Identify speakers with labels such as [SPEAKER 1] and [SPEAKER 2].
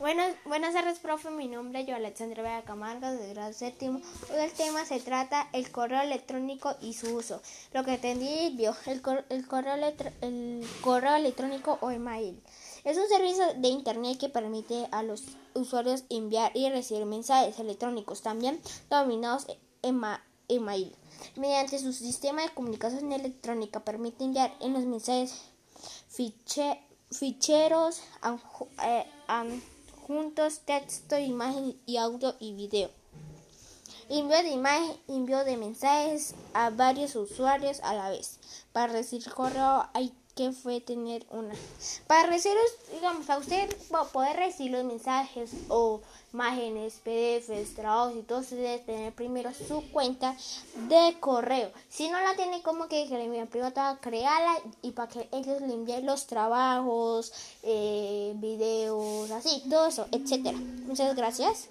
[SPEAKER 1] Buenas, buenas tardes, profe. Mi nombre es yo, Alexandra Vega Camargo, de grado séptimo. Hoy el tema se trata el correo electrónico y su uso. Lo que entendí vio el, el, correo el correo electrónico o email. Es un servicio de Internet que permite a los usuarios enviar y recibir mensajes electrónicos, también denominados email. Mediante su sistema de comunicación electrónica permite enviar en los mensajes ficheros, eh, juntos texto, imagen y audio y video. Envío de imagen, envío de mensajes a varios usuarios a la vez. Para recibir correo hay que fue tener una. Para recibir, digamos, a usted poder recibir los mensajes o imágenes, PDFs, trabajos y todo, usted debe tener primero su cuenta de correo. Si no la tiene, como que, que le envíen privada, crearla y para que ellos le envíen los trabajos, eh, videos, así, todo eso, etcétera. Muchas gracias.